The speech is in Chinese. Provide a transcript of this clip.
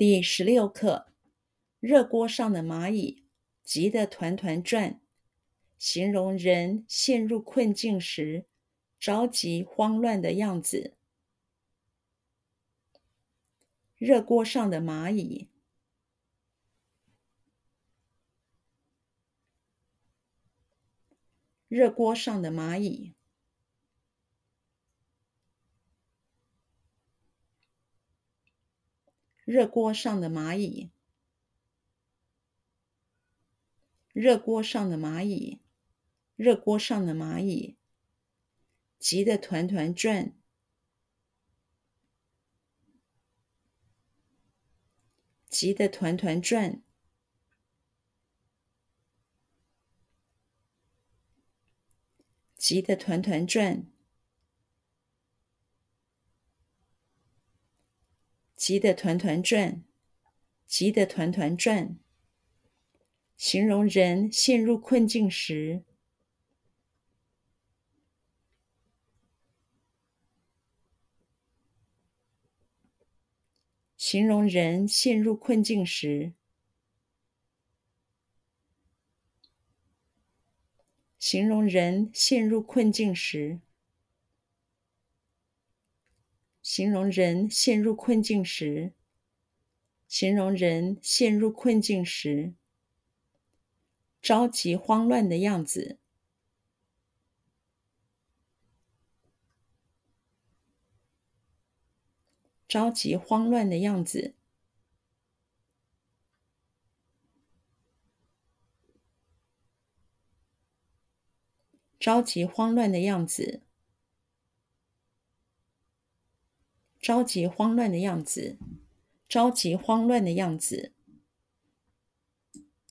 第十六课：热锅上的蚂蚁急得团团转，形容人陷入困境时着急慌乱的样子。热锅上的蚂蚁。热锅上的蚂蚁。热锅上的蚂蚁。热锅上的蚂蚁。热锅上的蚂蚁。急得团团转。急得团团转。急得团团转，急得团团转，急得团团转，形容人陷入困境时，形容人陷入困境时。形容人陷入困境时，形容人陷入困境时，形容人陷入困境时，着急慌乱的样子，着急慌乱的样子。着急慌乱的样子，着急慌乱的样子，着急慌乱的样子。